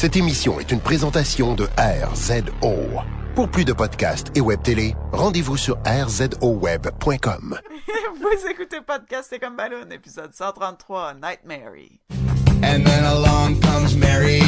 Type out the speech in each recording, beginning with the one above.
Cette émission est une présentation de RZO. Pour plus de podcasts et web télé, rendez-vous sur rzoweb.com. Vous écoutez Podcast et comme ballon, épisode 133, Night Mary. And then along comes Mary.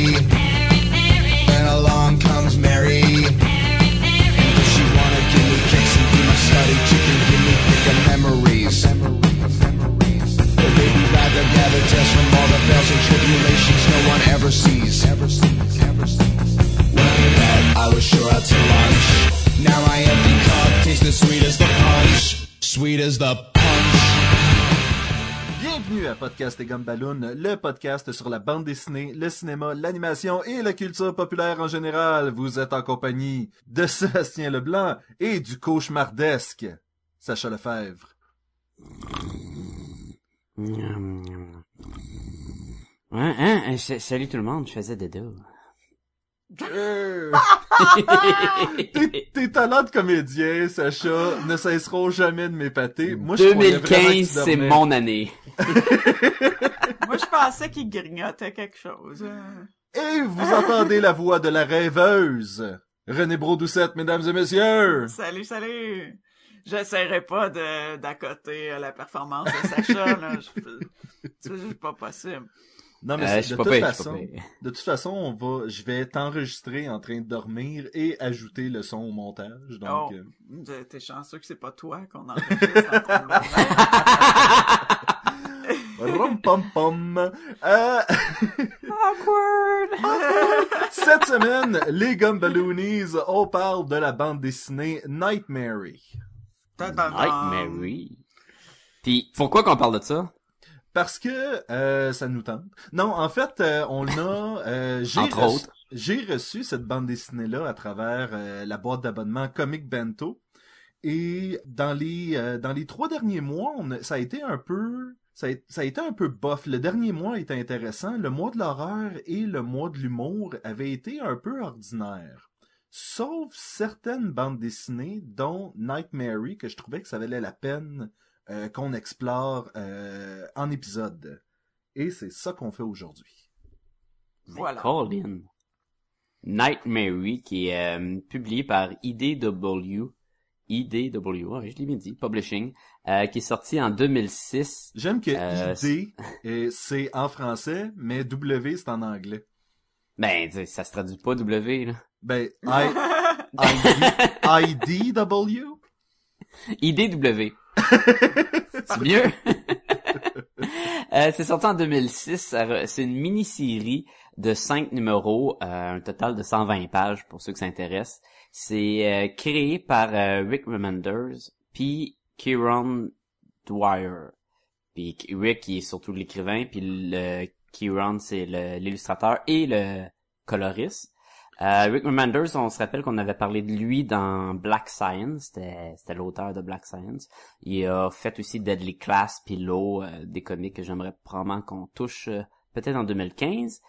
From all the bells and tribulations no one ever sees. Ever sees. Ever sees. When that I was sure out to lunch. Now my empty cup tastes as sweet as the punch. Sweet as the punch. Bienvenue à Podcast et Gumballoon, le podcast sur la bande dessinée, le cinéma, l'animation et la culture populaire en général. Vous êtes en compagnie de Sébastien Leblanc et du cauchemardesque Sacha Lefebvre. Ouais, hein, hein, sa- salut tout le monde, je faisais dodo. Euh, tes, tes talents de comédien, Sacha, ne cesseront jamais de m'épater. Moi, je croyais vraiment que tu 2015, c'est mon année. Moi, je pensais qu'il grignotait quelque chose. hein. Et vous entendez la voix de la rêveuse. René Brodoucette, mesdames et messieurs. Salut, salut! J'essaierai pas de d'accoter euh, la performance de Sacha, là. Je- C'est juste pas possible. Non, mais Euh, de pas toute façon, de toute façon, on va, je vais t'enregistrer en train de dormir et ajouter le son au montage. Donc, oh, euh, t'es chanceux que c'est pas toi qu'on enregistre en train de dormir. rom pom pom. Euh, Awkward! cette semaine, les Gumballoonies, on parle de la bande dessinée Nightmare. Nightmare. Pis, pourquoi qu'on parle de ça? Parce que euh, ça nous tente. Non, en fait, euh, on a... euh, j'ai reçu- autres. J'ai reçu cette bande dessinée-là à travers la boîte d'abonnement Comic Bento. Et dans les euh, dans les trois derniers mois, on a- ça a été un peu ça a, ça a été un peu bof. Le dernier mois était intéressant. Le mois de l'horreur et le mois de l'humour avaient été un peu ordinaires. Sauf certaines bandes dessinées, dont Nightmare, que je trouvais que ça valait la peine euh, qu'on explore euh, en épisode. Et c'est ça qu'on fait aujourd'hui. Voilà. Colin. Nightmare, qui est euh, publié par IDW. IDW, je l'ai bien dit, Publishing, euh, qui est sorti en 2006. J'aime que Euh, ID, c'est en français, mais W, c'est en anglais. Ben, ça se traduit pas W, là. Ben, I, ID, IDW? IDW. c'est mieux. Euh, c'est sorti en 2006. ça re- C'est une mini-série de cinq numéros, euh, un total de 120 pages pour ceux que ça intéresse. C'est euh, créé par Rick Remenders puis Kieran Dwyer. Puis Rick qui est surtout l'écrivain, puis le Kieran c'est l'illustrateur et le coloriste. Euh, Rick Remenders, on se rappelle qu'on avait parlé de lui dans Black Science, c'était l'auteur de Black Science. Il a fait aussi Deadly Class puis Low, euh, des comics que j'aimerais probablement qu'on touche euh, peut-être en 2015.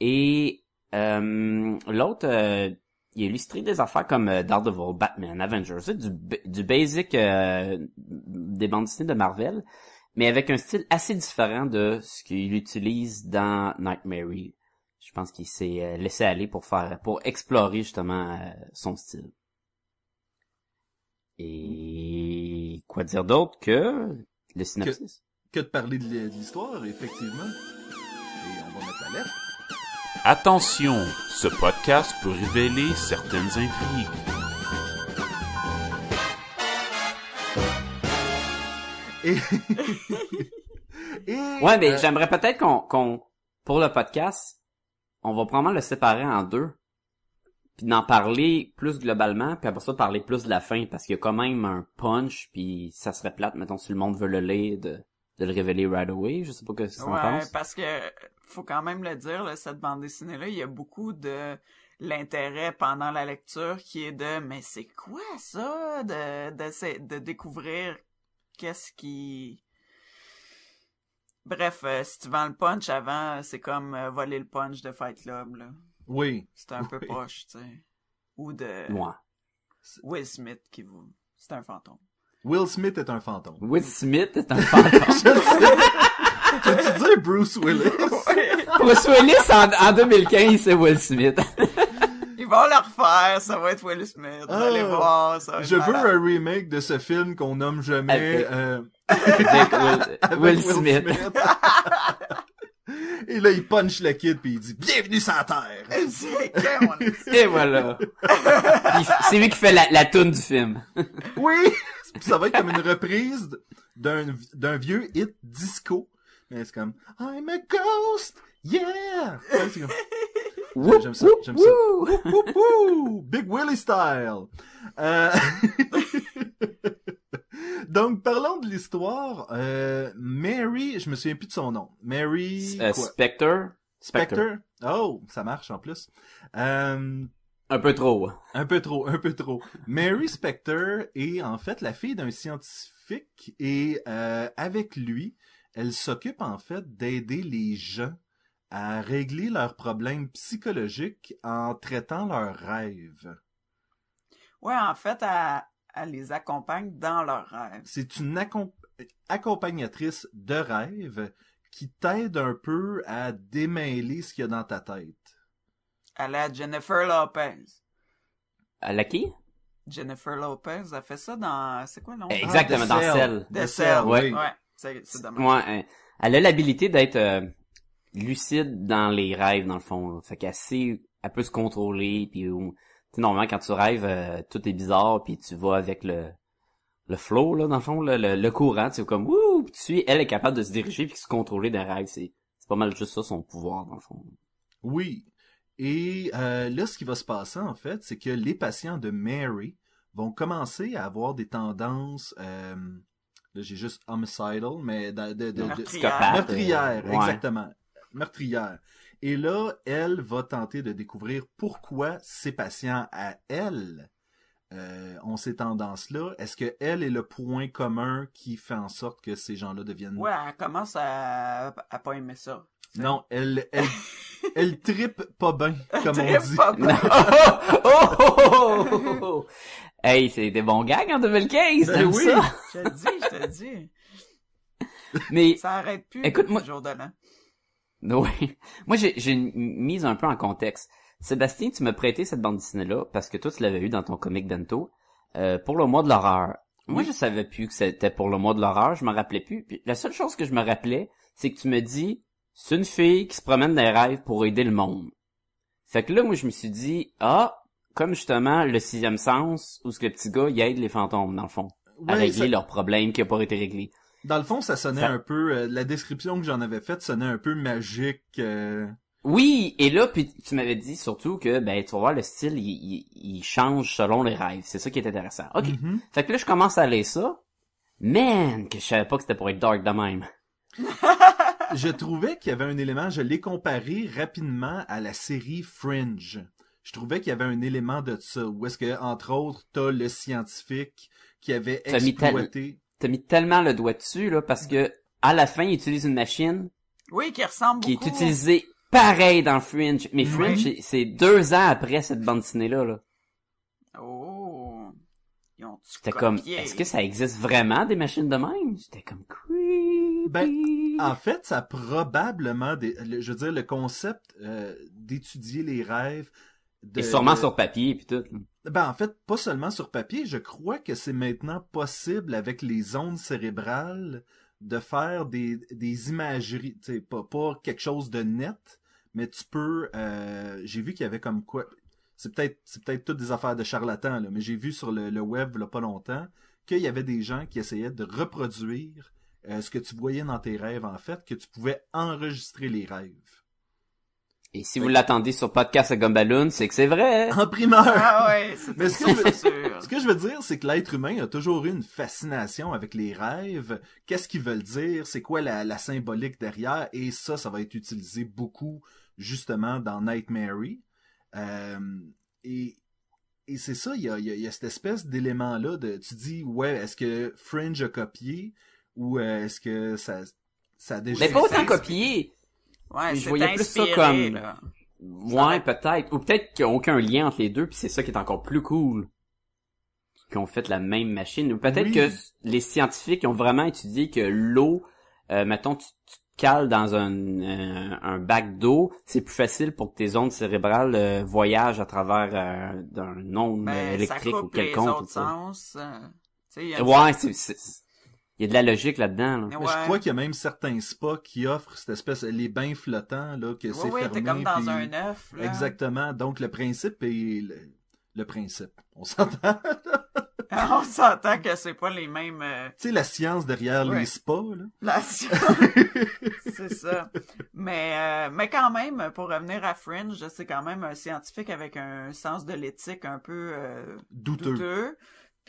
Et euh, l'autre, euh, il a illustré des affaires comme Daredevil, Batman, Avengers, du, du basic des bandes dessinées de Marvel, mais avec un style assez différent de ce qu'il utilise dans Nightmare. Je pense qu'il s'est euh, laissé aller pour faire, pour explorer justement euh, son style. Et quoi dire d'autre que le synopsis? Que de parler de l'hi- de l'histoire, effectivement. Et on va mettre la lettre. Attention, ce podcast peut révéler certaines intrigues. Et... Et, Ouais, mais euh, j'aimerais peut-être qu'on, qu'on, pour le podcast, on va probablement le séparer en deux. Puis d'en parler plus globalement, puis après ça parler plus de la fin, parce qu'il y a quand même un punch, puis ça serait plate, mettons, si le monde veut le lire, de, de le révéler right away. Je sais pas que qu'on Ouais, pense. parce que faut quand même le dire, là, cette bande dessinée-là, il y a beaucoup de l'intérêt pendant la lecture qui est de mais c'est quoi ça de de, de découvrir qu'est-ce qui Bref, euh, si tu vends le punch avant, c'est comme euh, voler le punch de Fight Club là. Oui. C'est un peu Oui. poche, tu sais. Ou de Ouais. Will Smith qui vous c'est un fantôme. Will Smith est un fantôme. Will Smith est un fantôme. Tu veux dire Bruce Willis? Bruce Willis en, en 2015, c'est Will Smith. Ils vont le refaire, ça va être Will Smith. Vous Ah. allez voir, ça va être Je veux un remake de ce film qu'on nomme jamais Avec- euh, Avec Will, avec Will Smith. Et là, il punch le kid puis il dit Bienvenue sur la Terre. Et voilà. C'est lui qui fait la, la toune du film. Oui! Puis ça va être comme une reprise d'un d'un vieux hit disco. Mais c'est comme I'm a ghost, yeah! Ouais, J'aime ça, j'aime ça. woo. Big Willie style. Euh... Donc, parlons de l'histoire. Euh, Mary, je me souviens plus de son nom. Mary... Euh, quoi? Spectre? Spectre. Oh, ça marche en plus. Euh, Un peu trop. un peu trop, un peu trop. Mary Specter est en fait la fille d'un scientifique et euh, avec lui, elle s'occupe en fait d'aider les gens à régler leurs problèmes psychologiques en traitant leurs rêves. Ouais, en fait, elle, elle les accompagne dans leurs rêves. C'est une accom- accompagnatrice de rêves qui t'aide un peu à démêler ce qu'il y a dans ta tête. Elle a Jennifer Lopez. À la qui? Jennifer Lopez a fait ça dans... C'est quoi le nom? Exactement, The dans Cell. The Cell. Oui. Ouais, c'est. Ouais, hein. elle a l'habilité d'être euh, lucide dans les rêves, dans le fond. là. Fait qu'elle sait, elle peut se contrôler, puis normalement, quand tu rêves, euh, tout est bizarre, puis tu vas avec le le flow, là, dans le fond, là, le, le courant, tu sais, comme, ouh, puis tu suis, elle est capable de se diriger puis de se contrôler dans les rêves. C'est c'est pas mal juste ça, son pouvoir, dans le fond. Oui. Et euh, là, ce qui va se passer, en fait, c'est que les patients de Mary vont commencer à avoir des tendances, euh, là, j'ai juste homicidal, mais de, de, de- de- Meurtrière. Psychopathe, meurtrière, ouais. exactement. Meurtrière. Et là, elle va tenter de découvrir pourquoi ces patients à elle euh, ont ces tendances-là. Est-ce que elle est le point commun qui fait en sorte que ces gens-là deviennent... Ouais, elle commence à, à pas aimer ça. Non, elle, elle, elle trippe pas bien, comme on dit. pas Non. oh, oh, oh, oh, oh. Hey, c'est des bons gags en 2015, Ben oui. ça? Je te dis, je te dis. Mais Ça arrête plus. Écoute, moi- le jour de l'an. Oui. Moi, j'ai une mise un peu en contexte. Sébastien, tu m'as prêté cette bande dessinée-là parce que toi, tu l'avais eu dans ton comic bento euh, pour le mois de l'horreur. Moi, je savais plus que c'était pour le mois de l'horreur. Je me rappelais plus. Puis la seule chose que je me rappelais, c'est que tu me dis, c'est une fille qui se promène dans les rêves pour aider le monde. Fait que là, moi, je me suis dit, ah, comme justement le sixième sens, où ce que le petit gars, il aide les fantômes, dans le fond, à régler ça- leurs problèmes qui n'ont pas été réglés. Dans le fond, ça sonnait Ça- un peu, euh, la description que j'en avais faite sonnait un peu magique. euh, Oui, et là, puis tu m'avais dit surtout que, ben, tu vas voir, le style, il, il, il change selon les rêves. C'est ça qui est intéressant. OK. mhm. Fait que là, je commence à aller ça. Man, que je savais pas que c'était pour être dark de même. Je trouvais qu'il y avait un élément, je l'ai comparé rapidement à la série Fringe. Je trouvais qu'il y avait un élément de ça, où est-ce que, entre autres, t'as le scientifique qui avait exploité... T'as mis tellement le doigt dessus, là, parce que, à la fin, il utilise une machine Oui, qui ressemble qui beaucoup. est utilisée pareil dans Fringe. Mais Fringe, Oui. c'est- deux ans après cette bande dessinée-là, là. Oh. Ils ont C'était comme, est-ce que ça existe vraiment des machines de même? J'étais comme creepy. Ben, En fait, ça a probablement, des, je veux dire, le concept euh, d'étudier les rêves... de- Et sûrement de- sur papier puis tout. Ben, en fait, pas seulement sur papier, je crois que c'est maintenant possible avec les ondes cérébrales de faire des, des imageries, tu sais, pas, pas quelque chose de net, mais tu peux, euh, j'ai vu qu'il y avait comme quoi, c'est peut-être, c'est peut-être toutes des affaires de charlatans, là, mais j'ai vu sur le, le web, là, pas longtemps, qu'il y avait des gens qui essayaient de reproduire euh, ce que tu voyais dans tes rêves, en fait, que tu pouvais enregistrer les rêves. Et si vous l'attendez sur podcast à Gumballoon, c'est que c'est vrai. En primeur! Ah ouais, Mais ce que je veux- c'est sûr. Ce que je veux dire, c'est que l'être humain a toujours eu une fascination avec les rêves. Qu'est-ce qu'ils veulent dire? C'est quoi la, la symbolique derrière? Et ça, ça va être utilisé beaucoup, justement, dans Nightmare. Euh, et et c'est ça, il y a, il y a- il y a cette espèce d'élément-là de... Tu dis, ouais, est-ce que Fringe a copié? Ou euh, est-ce que ça, ça a déjà... Mais pas autant copié. Ouais, je c'est voyais plus ça inspiré, comme- là. Ouais, peut-être. Ou peut-être qu'il n'y a aucun lien entre les deux, puis c'est ça qui est encore plus cool. Qu'ils ont fait la même machine. Ou peut-être Oui. que les scientifiques ont vraiment étudié que l'eau, euh, mettons, tu, tu te cales dans un, euh, un bac d'eau, c'est plus facile pour que tes ondes cérébrales euh, voyagent à travers euh, d'un onde Ben, ça électrique ou coupe les quelconque. autres sens. euh, Ouais, c'est, c'est- il y a de la logique là-dedans. là. Mais Ouais. je crois qu'il y a même certains spas qui offrent cette espèce, les bains flottants, là, que c'est Ouais, fermé. t'es comme dans puis- un œuf. Exactement. Donc, le principe est le, le principe. On s'entend? On s'entend que c'est pas les mêmes... euh, tu sais, la science derrière Ouais. les spas, là. La science. c'est ça. Mais, euh, mais quand même, pour revenir à Fringe, c'est quand même un scientifique avec un sens de l'éthique un peu euh, Douteux. douteux.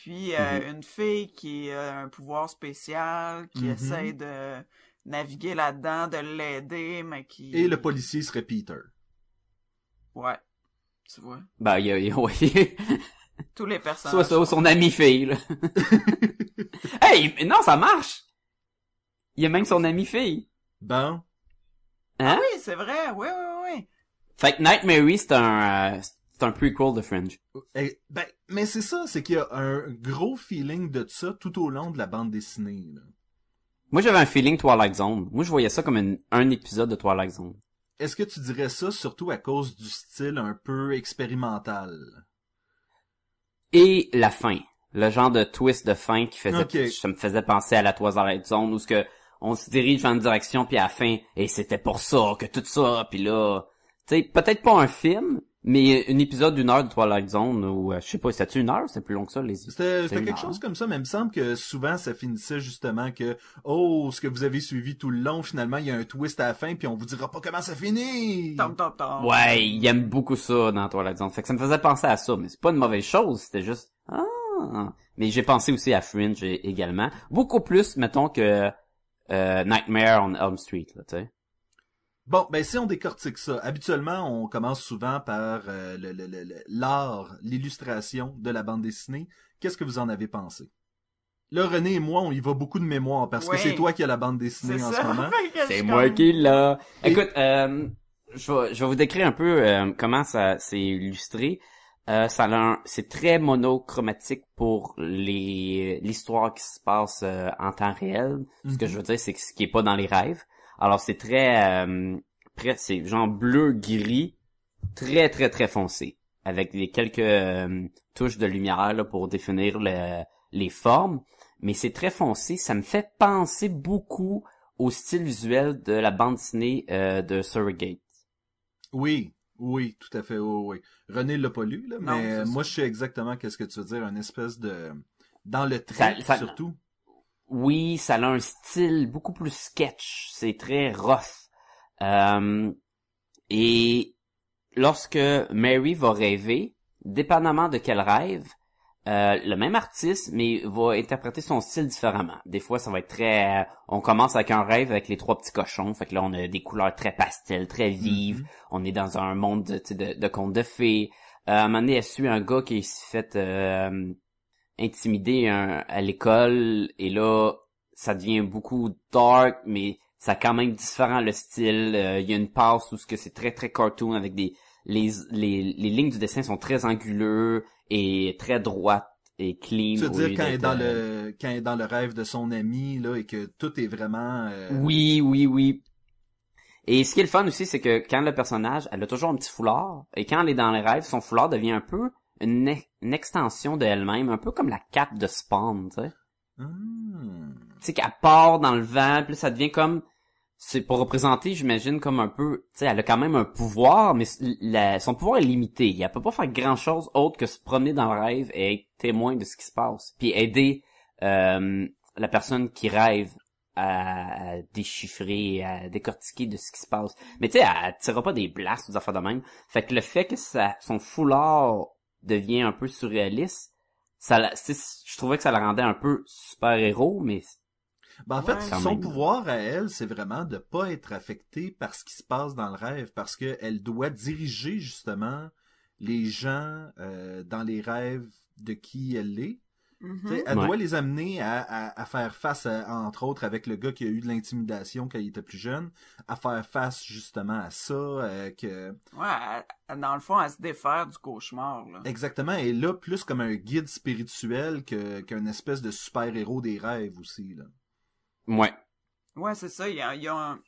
Puis euh, une fille qui a un pouvoir spécial, qui Mhm. essaie de naviguer là-dedans, de l'aider, mais qui... Et le policier serait Peter. Ouais. Tu vois? Ben, il y a, il y a- ouais. Tous les soit personnages. ça ou son ami fille, là. hey, mais non, ça marche! Il y a même son ami fille. Bon. Hein? Oui, c'est vrai. Oui, oui, oui. Fait que Night Mary, c'est un, euh, c'est un prequel de Fringe. Eh, ben, mais c'est ça, c'est qu'il y a un gros feeling de ça tout au long de la bande dessinée, là. Moi, j'avais un feeling Twilight Zone. Moi, je voyais ça comme une- un épisode de Twilight Zone. Est-ce que tu dirais ça surtout à cause du style un peu expérimental? Et la fin. Le genre de twist de fin qui faisait, Ok. ça me faisait penser à la Twilight Zone où ce que on se dirige dans une direction puis à la fin, et c'était pour ça que tout ça, puis là, tu sais, peut-être pas un film, mais un épisode d'une heure de Twilight Zone ou euh, je sais pas, c'était une heure, c'est plus long que ça les. C'était quelque heure? chose comme ça, mais il me semble que souvent ça finissait justement que oh ce que vous avez suivi tout le long, finalement il y a un twist à la fin puis on vous dira pas comment ça finit. Tom, tom, tom. Ouais, il aime beaucoup ça dans Twilight Zone. Fait que ça me faisait penser à ça, mais c'est pas une mauvaise chose, c'était juste ah. Mais j'ai pensé aussi à Fringe également, beaucoup plus mettons que euh, Nightmare on Elm Street là, tu sais. Bon, ben si on décortique ça, habituellement on commence souvent par euh, le- le- le- le- l'art, l'illustration de la bande dessinée. Qu'est-ce que vous en avez pensé? Là, René et moi, on y va beaucoup de mémoire parce Ouais. que c'est toi qui as la bande dessinée en ça. ce moment. C'est moi comme- qui l'a. Et- Écoute, euh, je, vais, je vais vous décrire un peu euh, comment ça s'est illustré. Euh, ça a un- c'est très monochromatique pour les l'histoire qui se passe euh, en temps réel. Ce que Mhm. je veux dire, c'est que ce qui est pas dans les rêves. Alors c'est très, euh, c'est genre bleu gris, très très très foncé, avec des quelques euh, touches de lumière là, pour définir le- les formes. Mais c'est très foncé. Ça me fait penser beaucoup au style visuel de la bande dessinée euh, de Surrogate. Oui, oui, tout à fait, oui, oui. René l'a pas lu, là, Non, mais c'est moi je sais exactement qu'est-ce que tu veux dire, une espèce de... Dans le trait, Ça- ça- surtout. Oui, ça a un style beaucoup plus sketch. C'est très rough. Euh, et lorsque Mary va rêver, dépendamment de quel rêve, euh, le même artiste, mais va interpréter son style différemment. Des fois, ça va être très... euh, on commence avec un rêve avec les trois petits cochons. Fait que là, on a des couleurs très pastel, très vives. Mhm. On est dans un monde de, de, de contes de fées. Euh, à un moment donné, elle suit un gars qui s'est fait euh, intimider un- à l'école. Et là, ça devient beaucoup dark, mais ça a quand même différent le style. Euh, Il y a une passe où ce que c'est très très cartoon avec des les, les, les lignes du dessin sont très anguleux et très droites et clean. Tu veux dire quand elle est dans euh, le quand elle est dans le rêve de son ami là et que tout est vraiment euh, Oui, oui, oui. Et ce qui est le fun aussi, c'est que quand le personnage, elle a toujours un petit foulard, et quand elle est dans les rêves, son foulard devient un peu une, une extension d'elle-même, un peu comme la cape de Spawn, tu sais. Hmm. Tu sais, qu'elle part dans le vent, puis ça devient comme... C'est pour représenter, j'imagine, comme un peu... Tu sais, elle a quand même un pouvoir, mais la- son pouvoir est limité. Elle peut pas faire grand-chose autre que se promener dans le rêve et être témoin de ce qui se passe. Puis aider euh, la personne qui rêve à, à déchiffrer, à décortiquer de ce qui se passe. Mais tu sais, elle tirera pas des blasts ou des affaires de même. Fait que le fait que ça, son foulard devient un peu surréaliste, ça, je trouvais que ça la rendait un peu super-héros, mais Ben, en fait, Ouais. Son même. pouvoir à elle, c'est vraiment de pas être affectée par ce qui se passe dans le rêve, parce que elle doit diriger justement les gens euh, dans les rêves de qui elle est. Mhm. Sais, Elle Ouais. doit les amener à, à, à faire face, à- entre autres, avec le gars qui a eu de l'intimidation quand il était plus jeune, à faire face justement à ça, euh, que Ouais, dans le fond, à se défaire du cauchemar, là. exactement, elle est là plus comme un guide spirituel que qu'un espèce de super héros des rêves aussi là. ouais. Ouais, c'est ça. Il y a, il y a un...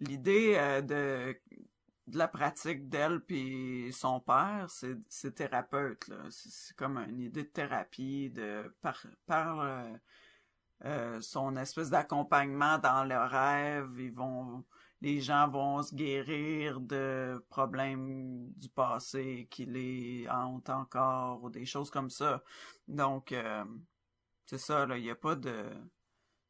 l'idée euh, de de la pratique d'elle puis son père, c'est c'est thérapeute. C'est comme une idée de thérapie de par euh, euh, son espèce d'accompagnement dans le rêve, ils vont les gens vont se guérir de problèmes du passé qui les hantent encore ou des choses comme ça. Donc euh, c'est ça il y a pas de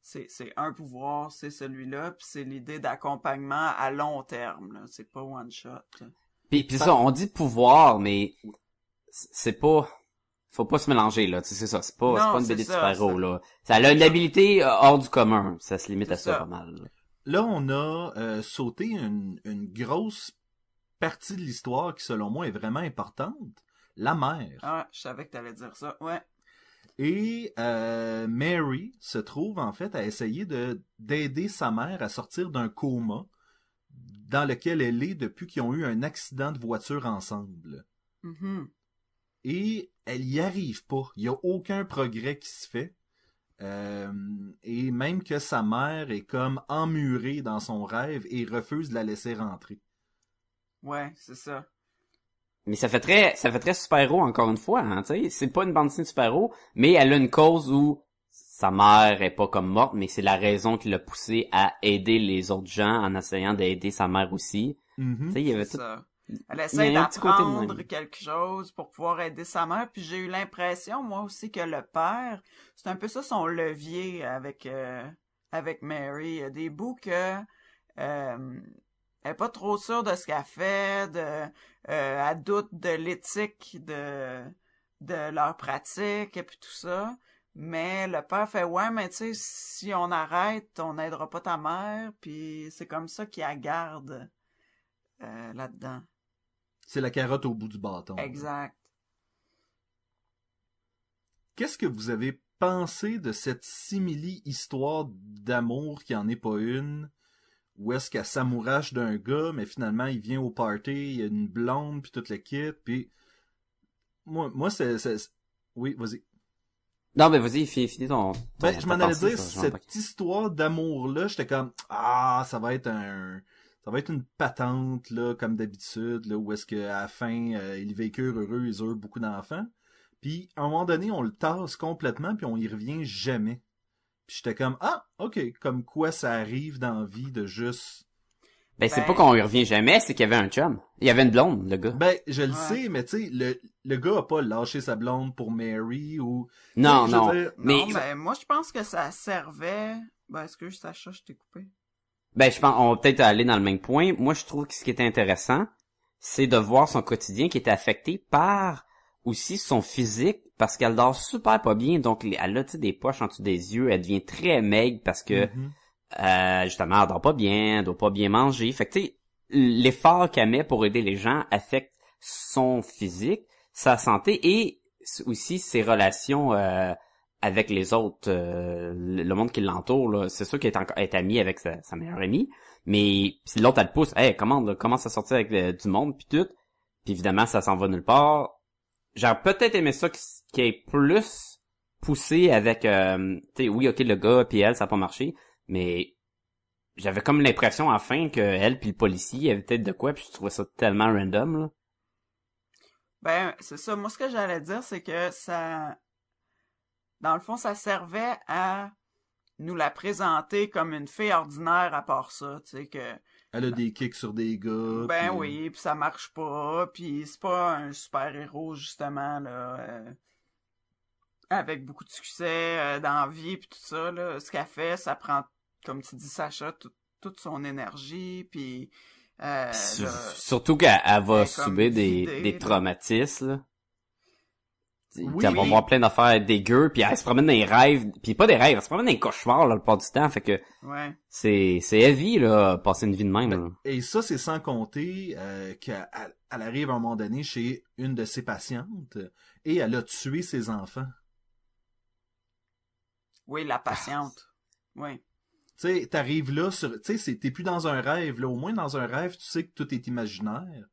c'est c'est un pouvoir, c'est celui-là, puis c'est l'idée d'accompagnement à long terme là, c'est pas one shot. là. Puis, puis ça, on dit pouvoir, mais c'est pas... Faut pas se mélanger, là. Tu sais, c'est ça. C'est pas, Non, c'est pas une BD de ça, super-héros, c'est- là. Ça a une habilité euh, hors du commun. Ça se limite à ça, ça. pas mal. là. Là, on a euh, sauté une, une grosse partie de l'histoire qui, selon moi, est vraiment importante. La mère. Ah, je savais que t'allais dire ça. Ouais. Et euh, Mary se trouve en fait à essayer de d'aider sa mère à sortir d'un coma dans lequel elle est depuis qu'ils ont eu un accident de voiture ensemble. Mhm. Et elle y arrive pas. Il y a aucun progrès qui se fait. Euh, et même que sa mère est comme emmurée dans son rêve et refuse de la laisser rentrer. Ouais, c'est ça. Mais ça fait très, ça fait très super-héros, encore une fois, hein, tu sais. C'est pas une bande dessinée de super-héros, mais elle a une cause où sa mère est pas comme morte, mais c'est la raison qui l'a poussée à aider les autres gens en essayant d'aider sa mère aussi. Mhm. Tu sais, il y avait tout... ça. Elle Il essaie y a un petit côté de d'apprendre quelque chose pour pouvoir aider sa mère, puis j'ai eu l'impression, moi aussi, que le père, c'est un peu ça son levier avec euh, avec Mary. Il y a des bouts que euh, elle est pas trop sûre de ce qu'elle fait, de euh, elle doute de l'éthique de de leur pratique et puis tout ça. Mais le père fait ouais, mais tu sais, si on arrête, on n'aidera pas ta mère, puis c'est comme ça qu'il la garde euh, là-dedans. C'est la carotte au bout du bâton. Exact. Qu'est-ce que vous avez pensé de cette simili-histoire d'amour qui en est pas une? Où est-ce qu'elle s'amourache d'un gars, mais finalement il vient au party, il y a une blonde, puis toute l'équipe, puis... Moi, moi c'est... Oui, vas-y. Non, mais vas-y, finis, ton, ton- Ben, je m'en allais dire, ça, cette histoire d'amour-là, j'étais comme, ah, ça va être un, ça va être une patente, là, comme d'habitude, là, où est-ce qu'à la fin, euh, ils vécurent heureux, ils eurent beaucoup d'enfants. Puis, à un moment donné, on le tasse complètement, puis on y revient jamais. Puis j'étais comme, ah, ok, comme quoi ça arrive dans la vie de juste... Ben, c'est Ben- pas qu'on y revient jamais, c'est qu'il y avait un chum. Il y avait une blonde, le gars. Ben, je le Ouais. sais, mais tu sais, le, le gars a pas lâché sa blonde pour Mary, ou... non, non. dire, Mais, non, mais moi, je pense que ça servait... Ben, est-ce que Sacha, je t'ai coupé? ben, je pense, on va peut-être aller dans le même point. Moi, je trouve que ce qui était intéressant, c'est de voir son quotidien qui était affecté par aussi son physique, parce qu'elle dort super pas bien, donc elle a, des poches en dessous des yeux, elle devient très maigre parce que, mhm. euh, justement, elle dort pas bien, elle doit pas bien manger. Fait que, tu sais, l'effort qu'elle met pour aider les gens affecte son physique, sa santé et aussi ses relations euh, avec les autres, euh, le monde qui l'entoure. C'est sûr qu'elle est, est amie avec sa, sa meilleure amie, mais si l'autre elle le pousse, hey, comment, là, commence à sortir avec euh, du monde puis tout, puis évidemment ça s'en va nulle part. J'aurais peut-être aimé ça qui est plus poussé avec, euh, tu sais, oui, ok, le gars puis elle, ça a pas marché, mais j'avais comme l'impression enfin que elle puis le policier avait peut-être de quoi puis je trouvais ça tellement random là. Ben, c'est ça. Moi, ce que j'allais dire, c'est que ça... Dans le fond, ça servait à nous la présenter comme une fille ordinaire à part ça, tu sais, que... Elle a des kicks sur des gars. Ben puis- oui, puis ça marche pas, puis c'est pas un super-héros, justement, là, euh, avec beaucoup de succès euh, dans la vie, puis tout ça, là. Ce qu'elle fait, ça prend, comme tu dis, Sacha, tout- toute son énergie, puis... Euh, là, Surtout qu'elle elle va subir des, des traumatismes. Là. Oui, elle va oui. voir plein d'affaires dégueu, puis elle se promène dans les rêves, puis pas des rêves, elle se promène dans les cauchemars là, le plupart du temps, fait que ouais. c'est c'est heavy là, passer une vie de même. Ben, là. Et ça, c'est sans compter euh, qu'elle elle arrive à un moment donné chez une de ses patientes et elle a tué ses enfants. Oui, la patiente. Oui. Tu sais, t'arrives là sur... Tu sais, c'est- t'es plus dans un rêve. Là, au moins, dans un rêve, tu sais que tout est imaginaire.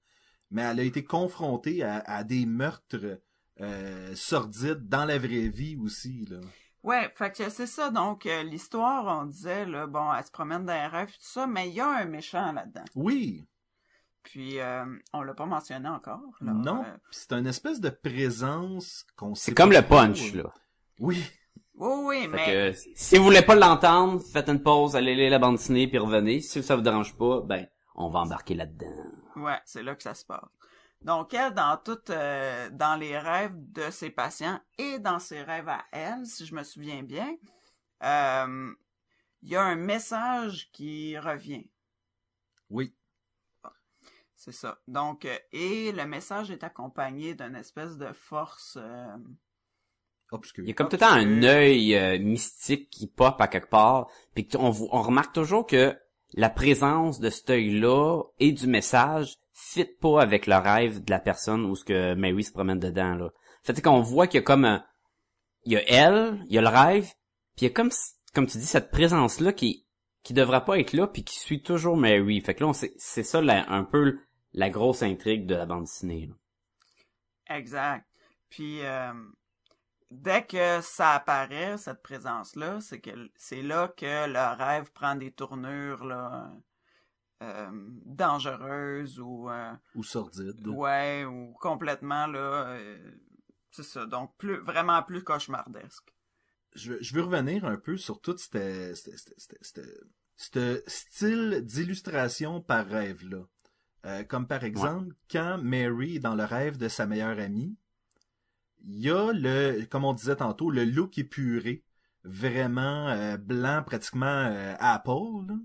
Mais elle a été confrontée à, à des meurtres euh, sordides dans la vraie vie aussi. Là. Ouais, fait que c'est ça. Donc, euh, l'histoire, on disait, là, bon, elle se promène dans les rêves, tout ça, mais il y a un méchant là-dedans. Oui, Puis, euh, on l'a pas mentionné encore. Là. non, Euh, c'est une espèce de présence qu'on sait C'est comme le punch, là. Oui, oui, oui, Fait mais... que, si vous voulez pas l'entendre, faites une pause, allez lire la bande dessinée, puis revenez. Si ça vous dérange pas, ben, on va embarquer là-dedans. Ouais, c'est là que ça se passe. Donc, elle, dans toutes, euh, dans les rêves de ses patients et dans ses rêves à elle, si je me souviens bien, euh, il y a un message qui revient. oui. C'est ça. Donc, euh, et le message est accompagné d'une espèce de force. euh, Obscur. Il y a comme tout le temps un œil euh, mystique qui pop à quelque part, puis qu'on vo- on remarque toujours que la présence de cet œil-là et du message fit pas avec le rêve de la personne où ce que Mary se promène dedans là. Fait qu'on voit qu'il y a comme un, il y a elle, il y a le rêve, puis il y a comme comme tu dis cette présence là qui qui devrait pas être là puis qui suit toujours Mary. Fait que là c'est ça un peu la grosse intrigue de la bande dessinée. là. Exact. Puis euh, dès que ça apparaît, cette présence-là, c'est que c'est là que le rêve prend des tournures là, euh, dangereuses ou euh, Ou sordide. ouais ou complètement là. euh, c'est ça. Donc plus vraiment plus cauchemardesque. je, je veux revenir un peu sur tout ce ce style d'illustration par rêve-là. Euh, comme par exemple, quand Mary est dans le rêve de sa meilleure amie, il y a le, comme on disait tantôt, le look épuré, vraiment euh, blanc, pratiquement euh, Apple. là.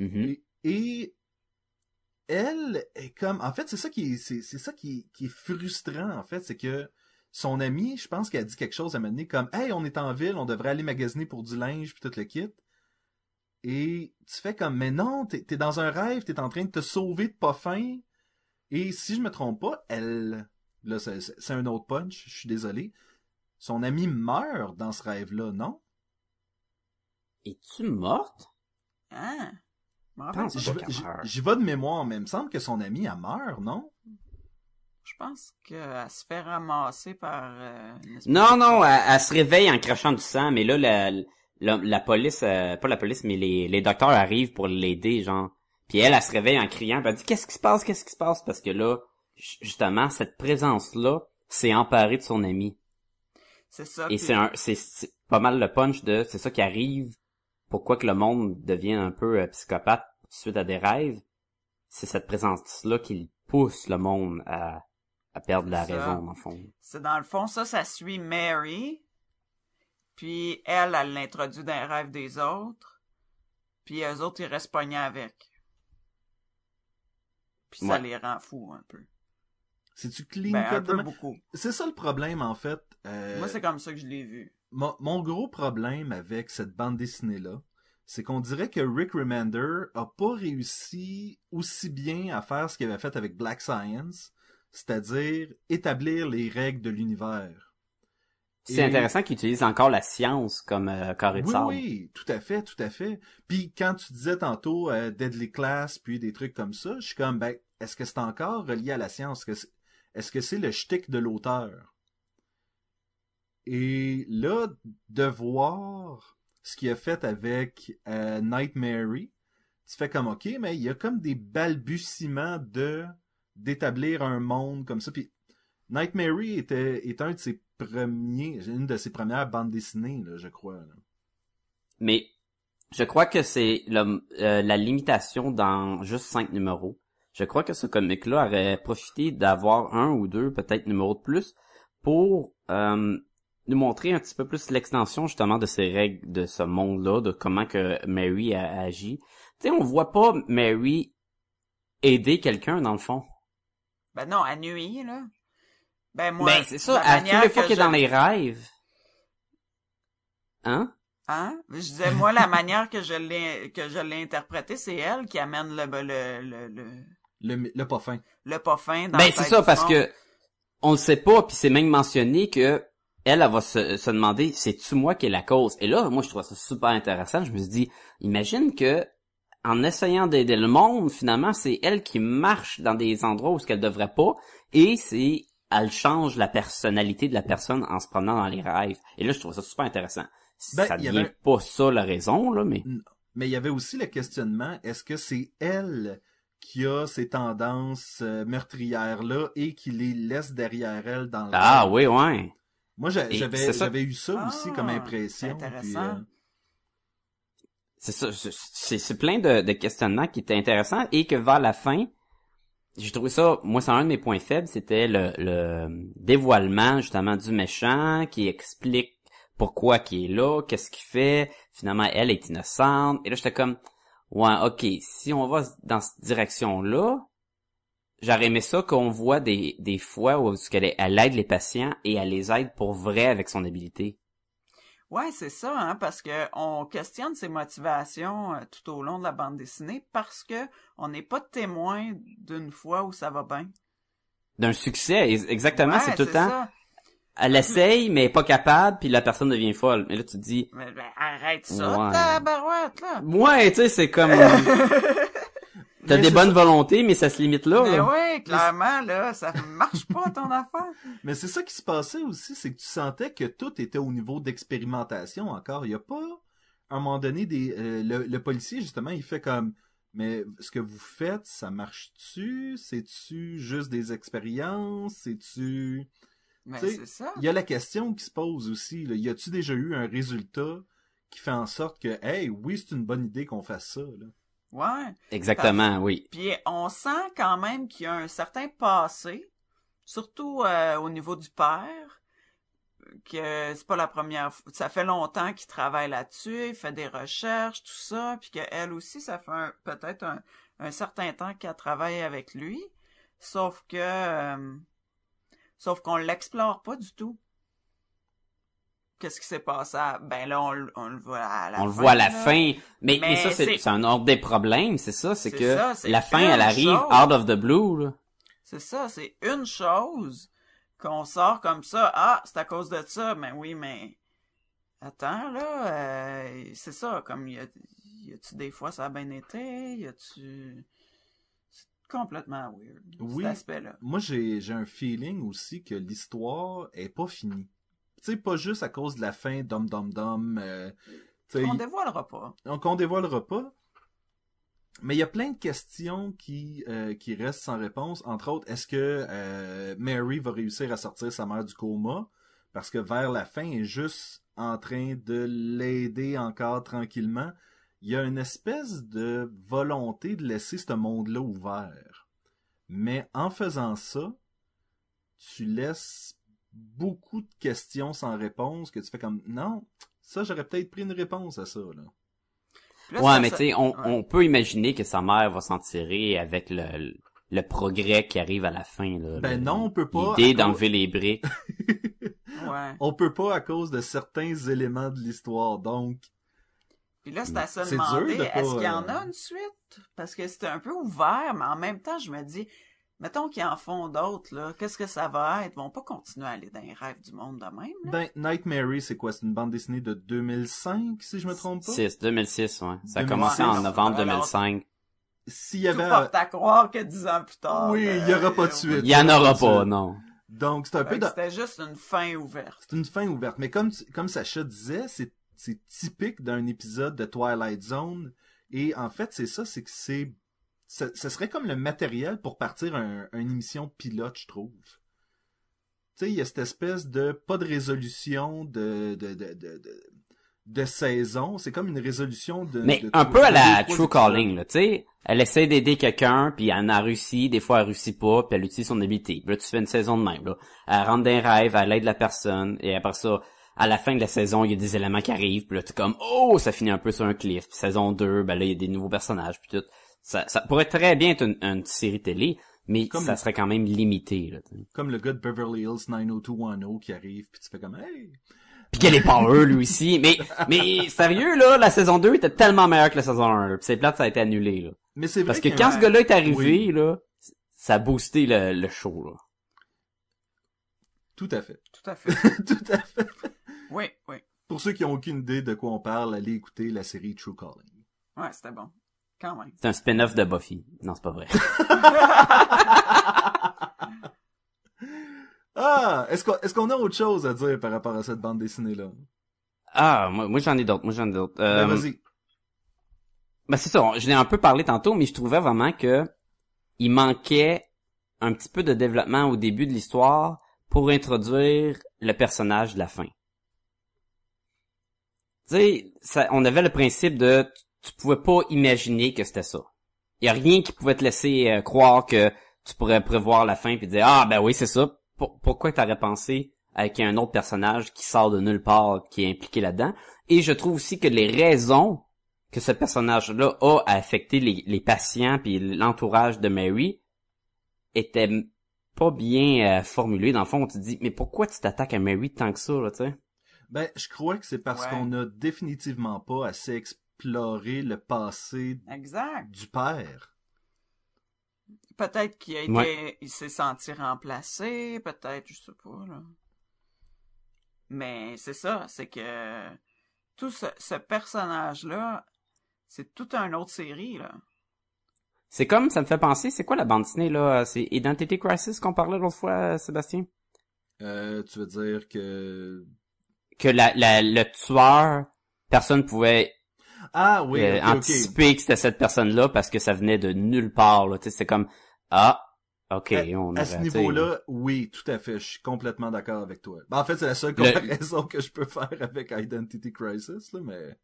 Mhm. Et, et elle est comme, en fait, c'est ça qui est, c'est, c'est ça qui est, frustrant, en fait, c'est que son amie, je pense qu'elle a dit quelque chose à donné comme, hey, on est en ville, on devrait aller magasiner pour du linge puis tout le kit. Et tu fais comme, mais non, t'es, dans un rêve, t'es en train de te sauver de pas fin. Et si je me trompe pas, elle, là, c'est, un autre punch, je suis désolé. Son amie meurt dans ce rêve-là, non? Es-tu morte? Hein? J'y vais- de mémoire, mais il me semble que son amie, elle meurt, non? Je pense qu'elle se fait ramasser par euh, Non, de- non, elle, elle se réveille en crachant du sang, mais là, la, la, la police, euh, pas la police, mais les, les docteurs arrivent pour l'aider, genre. Puis elle, elle se réveille en criant, puis elle dit, qu'est-ce qui se passe, qu'est-ce qui se passe? Parce que là, ju- justement, cette présence-là s'est emparée de son ami. C'est ça. Et puis- c'est un, c'est, c'est pas mal le punch de, c'est ça qui arrive, pourquoi que le monde devient un peu euh, psychopathe suite à des rêves. C'est cette présence-là qui pousse le monde à, à perdre la ça. raison, dans le fond. C'est dans le fond, ça, ça suit Mary. Puis elle, elle l'introduit dans les rêves des autres. Puis eux autres, ils restent pognés avec. Puis ça les rend fous un peu. C'est-tu clean Ben, un peu même? beaucoup. C'est ça le problème, en fait. Euh, Moi, c'est comme ça que je l'ai vu. Mon, mon gros problème avec cette bande dessinée-là, c'est qu'on dirait que Rick Remender a pas réussi aussi bien à faire ce qu'il avait fait avec Black Science, c'est-à-dire établir les règles de l'univers. C'est Et- intéressant qu'ils utilisent encore la science comme euh, carré de Oui, sable. oui, tout à fait, tout à fait. Puis quand tu disais tantôt euh, Deadly Class, puis des trucs comme ça, je suis comme, ben, est-ce que c'est encore relié à la science? Est-ce que c'est- Est-ce que c'est le shtick de l'auteur? Et là, de voir ce qu'il a fait avec euh, Night Mary, tu fais comme, ok, mais il y a comme des balbutiements de d'établir un monde comme ça. Puis Night Mary était, est un de ses premiers, une de ses premières bandes dessinées, là, je crois. Mais je crois que c'est euh, la limitation dans juste cinq numéros. Je crois que ce comic-là aurait profité d'avoir un ou deux peut-être numéros de plus pour euh, nous montrer un petit peu plus l'extension justement de ces règles de ce monde-là, de comment que Mary a agi. Tu sais, on voit pas Mary aider quelqu'un dans le fond. Ben non, à nuit, là. Ben moi, ben c'est ça, à toutes manière les fois que qu'il est dans les rêves. Hein? Hein? Je disais, moi, la manière que je l'ai, que je l'ai interprété, c'est elle qui amène le, le, le, le, Le, le pas fin. le pas fin dans Ben c'est ça parce monde. que on le sait pas puis c'est même mentionné que elle, elle va se, se demander c'est tu moi qui est la cause? Et là moi je trouve ça super intéressant je me suis dit imagine que en essayant d'aider le monde finalement c'est elle qui marche dans des endroits où ce qu'elle devrait pas et c'est elle change la personnalité de la personne en se promenant dans les rêves. Et là, je trouve ça super intéressant. Ben, ça devient avait- pas ça la raison, là, mais... Mais il y avait aussi le questionnement, est-ce que c'est elle qui a ces tendances euh, meurtrières-là et qui les laisse derrière elle dans le Ah rêve? oui, ouais. Moi, j'avais j'avais eu ça Ah, aussi comme c'est impression. intéressant. puis, euh, C'est ça, c'est- c'est c'est plein de, de questionnements qui étaient intéressants et que vers la fin, j'ai trouvé ça, moi c'est un de mes points faibles, c'était le, le dévoilement justement du méchant qui explique pourquoi qui est là, qu'est-ce qu'il fait, finalement elle est innocente, et là j'étais comme, ouais ok, si on va dans cette direction-là, j'aurais aimé ça qu'on voit des, des fois où elle, elle aide les patients et elle les aide pour vrai avec son habilité. Ouais, c'est ça, hein, parce que on questionne ses motivations euh, tout au long de la bande dessinée parce que on n'est pas témoin d'une fois où ça va bien. D'un succès, ex- exactement, Ouais, c'est tout le temps. ça. Elle essaye, mais pas capable, puis la personne devient folle. Mais là, tu te dis, Mais ben, arrête ça, Ouais. ta barouette, là. ouais, tu sais, c'est comme, t'as des bonnes ça. volontés, mais ça se limite là. Mais là. ouais, clairement, là, ça marche pas ton affaire. Mais c'est ça qui se passait aussi, c'est que tu sentais que tout était au niveau d'expérimentation encore. Il y a pas, à un moment donné, des, euh, le, le policier, justement, il fait comme, mais ce que vous faites, ça marche-tu? C'est-tu juste des expériences? C'est-tu... Mais sais, c'est ça. Il y a la question qui se pose aussi, là. Y a-tu déjà eu un résultat qui fait en sorte que, hey, oui, c'est une bonne idée qu'on fasse ça, là? Ouais. Exactement, oui. Puis on sent quand même qu'il y a un certain passé, surtout euh, au niveau du père, que c'est pas la première fois. Ça fait longtemps qu'il travaille là-dessus, il fait des recherches, tout ça, puis qu'elle aussi, ça fait peut-être un, un certain temps qu'elle travaille avec lui, sauf que... euh, sauf qu'on l'explore pas du tout. Qu'est-ce qui s'est passé? à- Ben là, on, le- on le voit à la On le fin, voit à la là. fin. Mais, mais, Mais ça, c'est un ordre des problèmes, c'est ça, c'est que ça, la fin, elle arrive chose. out of the blue, là. C'est ça, c'est une chose qu'on sort comme ça. Ah, c'est à cause de ça. Mais oui, mais attends là, euh, c'est ça. Comme y a, y a-tu des fois ça a bien été, y a-tu c'est complètement weird. Oui. Cet aspect-là. Moi, j'ai, j'ai un feeling aussi que l'histoire est pas finie. Tu sais, pas juste à cause de la fin dom dom dom. euh, On dévoilera pas. donc on dévoilera pas. Mais il y a plein de questions qui euh, qui restent sans réponse. Entre autres, est-ce que euh, Mary va réussir à sortir sa mère du coma? Parce que vers la fin, elle est juste en train de l'aider encore tranquillement. Il y a une espèce de volonté de laisser ce monde-là ouvert. Mais en faisant ça, tu laisses beaucoup de questions sans réponse que tu fais comme non, ça j'aurais peut-être pris une réponse à ça là. Ouais, ça- mais ça- tu sais, on, ouais. on peut imaginer que sa mère va s'en tirer avec le, le progrès qui arrive à la fin, là. Ben Le- non, on peut pas. L'idée cause- d'enlever les briques. Ouais. On peut pas à cause de certains éléments de l'histoire. Donc, Puis là, c'est à se C'est dur demander, de pas, est-ce qu'il y en euh, a une suite? Parce que c'était un peu ouvert, mais en même temps, je me dis, mettons qu'ils en font d'autres, là, qu'est-ce que ça va être? Ils vont pas continuer à aller dans les rêves du monde de même, là? ben, Night Mary, c'est quoi? C'est une bande dessinée de 2005, si je me trompe pas? 6, 2006, ouais. Ça a 2006. commencé en novembre Alors- 2005. S'il y Tout avait... porte à croire que dix ans plus tard. Oui, euh, il y aura pas de suite. Il y en aura pas, non. Donc, c'est un peu de... C'était juste une fin ouverte. C'est une fin ouverte. Mais comme, tu- comme Sacha disait, c'est, c'est typique d'un épisode de Twilight Zone. Et en fait, c'est ça, c'est que c'est, ce, ce serait comme le matériel pour partir un, une émission pilote, je trouve. Tu sais, il y a cette espèce de, pas de résolution de, de, de, de, de, saison. C'est comme une résolution de... Mais un peu à la True. Calling, là, tu sais. Elle essaie d'aider quelqu'un, puis elle en a réussi, des fois elle réussit pas, puis elle utilise son habilité. Puis là, tu fais une saison de même, là. Elle rentre dans un rêve, elle aide la personne, et après ça, à la fin de la saison, il y a des éléments qui arrivent, puis là, tu comme, oh, ça finit un peu sur un cliff. Puis saison 2, ben là, il y a des nouveaux personnages, puis tout. Ça, ça pourrait très bien être une, une série télé, mais Comme ça le- serait quand même limité, là. Comme le gars de Beverly Hills 90210 qui arrive, puis tu fais comme, hey! Puis qu'elle est power, lui aussi. Mais, mais sérieux, là, la saison 2 était tellement meilleure que la saison 1, là. Puis c'est plate, ça a été annulé, là. Mais c'est vrai Parce que quand ce gars-là est arrivé, Oui. là, ça a boosté le, le show, là. Tout à fait. Tout à fait. Tout à fait. oui, oui. Pour ceux qui ont aucune idée de quoi on parle, allez écouter la série True Calling. Ouais, c'était bon. Quand même. C'est un spin-off de Buffy. Non, c'est pas vrai. Ah, est-ce qu'on est-ce qu'on a autre chose à dire par rapport à cette bande dessinée là Ah, moi, moi, j'en ai d'autres. Moi j'en ai d'autres. Ben, Euh, Vas-y. Ben c'est ça, je l'ai un peu parlé tantôt, mais je trouvais vraiment que il manquait un petit peu de développement au début de l'histoire pour introduire le personnage de la fin. Tu sais, ça- on avait le principe de tu pouvais pas imaginer que c'était ça. Il y a rien qui pouvait te laisser euh, croire que tu pourrais prévoir la fin puis dire ah ben oui c'est ça. Pour- pourquoi t'aurais pensé avec un autre personnage qui sort de nulle part qui est impliqué là-dedans? Et je trouve aussi que les raisons que ce personnage-là a à affecter les, les patients puis l'entourage de Mary était m- pas bien euh, formulé. Dans le fond, on te dit, mais pourquoi tu t'attaques à Mary tant que ça, là, tu sais? Ben, je crois que c'est parce Ouais. qu'on a définitivement pas assez exploré le passé Exact. du père. Peut-être qu'il a été, Ouais. il s'est senti remplacé, peut-être, je sais pas, là. Mais c'est ça, c'est que tout ce, ce personnage-là, c'est toute une autre série, là. C'est comme, ça me fait penser, c'est quoi la bande dessinée, là? C'est Identity Crisis qu'on parlait l'autre fois, Sébastien? Euh, tu veux dire que... Que la, la, le tueur, personne pouvait Ah oui, euh, ok, ok. anticiper que c'était cette personne-là parce que ça venait de nulle part, là. C'était comme, ah, ok, À- on À ce niveau-là, oui, tout à fait, je suis complètement d'accord avec toi. Ben, en fait, c'est la seule Le- comparaison que je peux faire avec Identity Crisis, là, mais...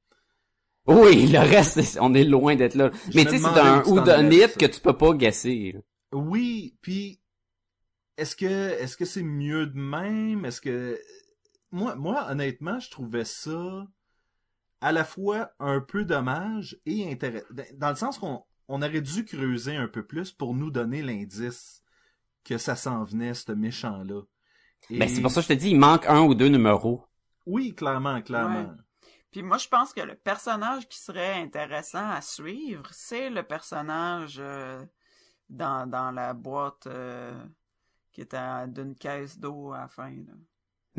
Oui, le reste, on est loin d'être là. Je Mais tu sais, c'est un ou d'un hit que tu peux pas gasser. Oui, puis est-ce que est-ce que c'est mieux de même? Est-ce que moi moi honnêtement, je trouvais ça à la fois un peu dommage et intéressant dans le sens qu'on on aurait dû creuser un peu plus pour nous donner l'indice que ça s'en venait ce méchant là. Ben, c'est pour ça que je te dis, il manque un ou deux numéros. Oui, clairement, clairement. Puis moi, je pense que le personnage qui serait intéressant à suivre, c'est le personnage euh, dans, dans la boîte euh, qui était à- d'une caisse d'eau à la fin. Là.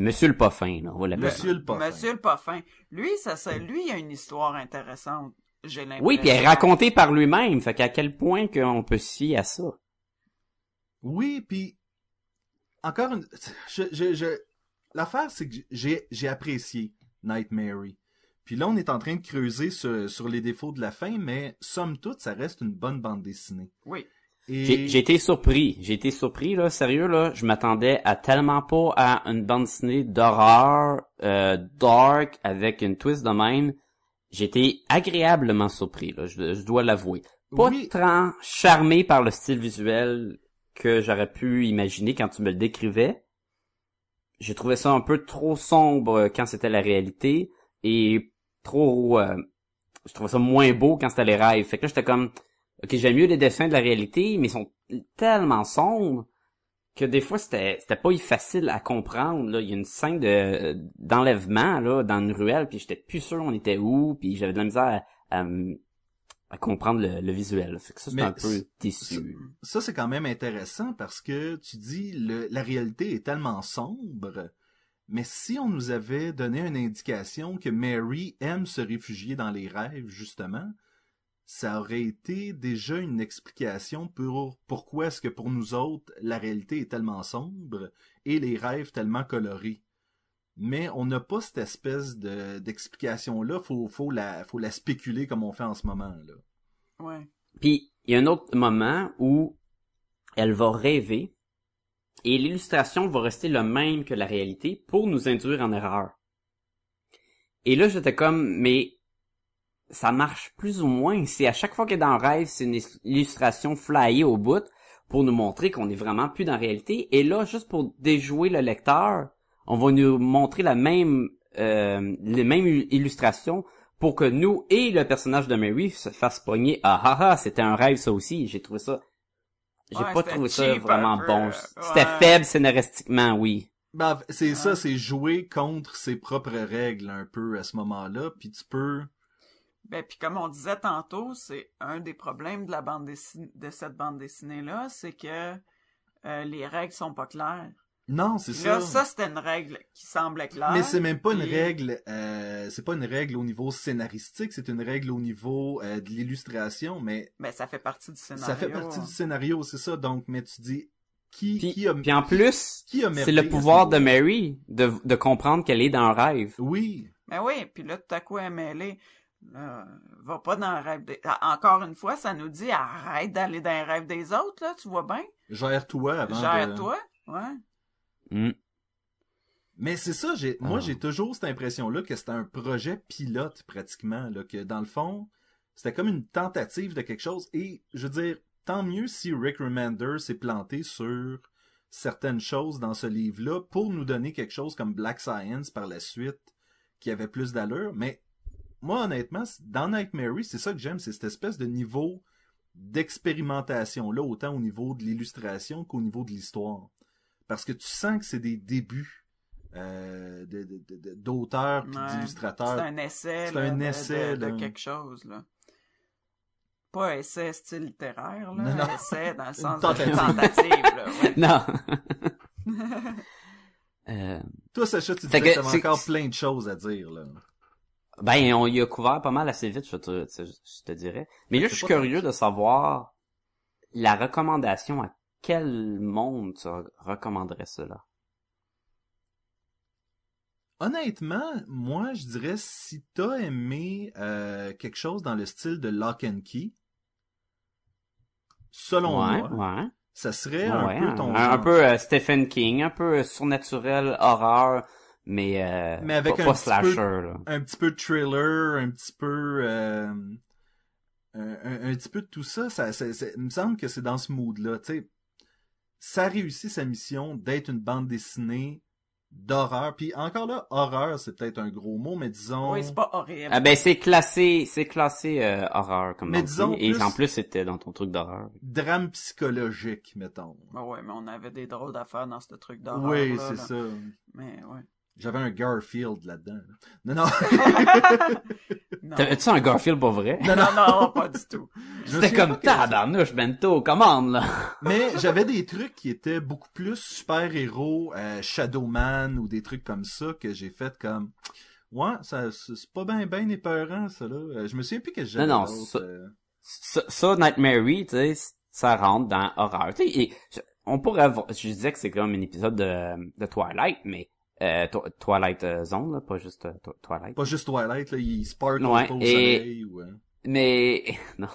Monsieur le Poffin, on va l'appeler. Monsieur le Poffin. Monsieur le Poffin. Lui, ça, ça, lui, il a une histoire intéressante. J'ai l'impression. Oui, puis elle est racontée par lui-même. Fait qu'à quel point qu'on peut se fier à ça? Oui, puis encore une je, je, je... l'affaire c'est que j'ai j'ai apprécié Night Mary. Puis là on est en train de creuser sur, sur les défauts de la fin, mais somme toute ça reste une bonne bande dessinée. Oui. Et J'ai j'ai été surpris. J'ai été surpris, là, sérieux, là. Je m'attendais à tellement pas à une bande dessinée d'horreur, euh, dark, avec une twist de même. J'ai été agréablement surpris, là, je, je dois l'avouer. Pas Oui. tant charmé par le style visuel que j'aurais pu imaginer quand tu me le décrivais. J'ai trouvé ça un peu trop sombre quand c'était la réalité et trop... euh, je trouvais ça moins beau quand c'était les rêves. Fait que là, j'étais comme... Ok, j'aime mieux les dessins de la réalité, mais ils sont tellement sombres que des fois c'était c'était pas facile à comprendre là il y a une scène de d'enlèvement là dans une ruelle puis j'étais plus sûr on était où puis j'avais de la misère à, à, à comprendre le, le visuel fait que ça c'est un peu déçu ça c'est quand même intéressant parce que tu dis le, la réalité est tellement sombre. Mais si on nous avait donné une indication que Mary aime se réfugier dans les rêves, justement, ça aurait été déjà une explication pour pourquoi est-ce que pour nous autres, la réalité est tellement sombre et les rêves tellement colorés. Mais on n'a pas cette espèce de d'explication-là, faut, faut, la, faut la spéculer comme on fait en ce moment. Là. Ouais. puis il y a un autre moment où elle va rêver et l'illustration va rester le même que la réalité pour nous induire en erreur et là j'étais comme mais ça marche plus ou moins. C'est à chaque fois qu'elle est dans le rêve, c'est une illustration flyée au bout pour nous montrer qu'on est vraiment plus dans la réalité. Et là, juste pour déjouer le lecteur, on va nous montrer la même, euh, les mêmes illustrations pour que nous et le personnage de Mary se fassent pogner. Ah ah ah, c'était un rêve ça aussi. J'ai trouvé ça. J'ai Ouais, pas trouvé ça vraiment peu, bon. C'était ouais. faible scénaristiquement, oui. Ben, c'est ça, c'est jouer contre ses propres règles un peu à ce moment-là, puis tu peux... Ben, puis comme on disait tantôt, c'est un des problèmes de la bande dessinée, de cette bande dessinée-là, c'est que euh, les règles sont pas claires. Non, c'est Là, ça. ça, c'était une règle qui semblait claire. Mais c'est même pas une règle, euh, c'est pas une règle au niveau scénaristique, c'est une règle au niveau euh, de l'illustration, mais Ben, ça fait partie du scénario. ça fait partie du scénario, c'est ça. Donc, mais tu dis, qui, Puis, qui a, puis en plus, qui a c'est le ce pouvoir de? Mary de, de comprendre qu'elle est dans un rêve. Oui. Mais Ben oui, puis là, tout à coup, elle est mêlée. Là, va pas dans le rêve des... Ah, Encore une fois, ça nous dit arrête d'aller dans les rêves des autres, là, tu vois bien. Gère-toi avant de... Gère-toi. Ouais. Hmm. Mais c'est ça, j'ai, moi, Ah. j'ai toujours cette impression-là que c'était un projet pilote, pratiquement, là, que dans le fond, c'était comme une tentative de quelque chose. Et, je veux dire, tant mieux si Rick Remender s'est planté sur certaines choses dans ce livre-là pour nous donner quelque chose comme Black Science par la suite, qui avait plus d'allure. Mais, moi, honnêtement, dans Night Mary, c'est ça que j'aime, c'est cette espèce de niveau d'expérimentation-là, autant au niveau de l'illustration qu'au niveau de l'histoire. Parce que tu sens que c'est des débuts euh, de- de- de- de- d'auteurs puis Ouais. d'illustrateurs. C'est un essai, C'est un de- essai, de, de quelque chose, là. Pas essai style littéraire, là. Non, non. Essai dans le sens tentative. de tentative, là. ouais. Non. Euh, Toi, Sacha, tu disais que que t'avais encore plein de choses à dire, là. Ben, on y a couvert pas mal assez vite, je te, je te dirais. Mais là, je suis curieux de savoir la recommandation à quel monde tu recommanderais cela? Honnêtement, moi, je dirais, si t'as aimé euh, quelque chose dans le style de Lock and Key, selon ouais, moi, ouais. ça serait Ouais, un peu ton un, un peu euh, Stephen King, un peu euh, surnaturel, horreur, mais, euh, Mais avec pas, un pas petit slasher, peu- là. un petit peu de thriller, un petit peu... euh, un, un- un petit peu de tout ça, ça, ça- ça- il me semble que c'est dans ce mood-là, tu sais. Ça réussit sa mission d'être une bande dessinée d'horreur. Puis encore là, horreur, c'est peut-être un gros mot, mais disons... Oui, c'est pas horrible. Ah ben c'est classé, c'est classé euh, horreur comme Mais disons et en plus c'était dans ton truc d'horreur. Drame psychologique, mettons. Ben ouais, mais on avait des drôles d'affaires dans ce truc d'horreur. Oui, c'est ça. Mais ouais. J'avais un Garfield là-dedans. là. Non, non. Non. T'avais-tu un Garfield pour vrai? non, non, non, pas du tout. C'était comme tabarnouche, bento, commande là. Mais j'avais des trucs qui étaient beaucoup plus super-héros, euh, Shadowman ou des trucs comme ça que j'ai fait comme... Ouais, ça, c'est pas bien ben épeurant, ça, là. Euh, Je me souviens plus que j'avais Non, non, ça- euh. Ça, ça Nightmare, tu sais, ça rentre dans horreur. Tu sais, on pourrait avoir, je disais que c'est comme un épisode de, de Twilight, mais euh, Tw- Twilight euh, Zone, là, pas juste euh, Tw- Twilight. Pas juste Twilight, là, il sparkle Ouais, pas au et- soleil ou... euh. Mais non.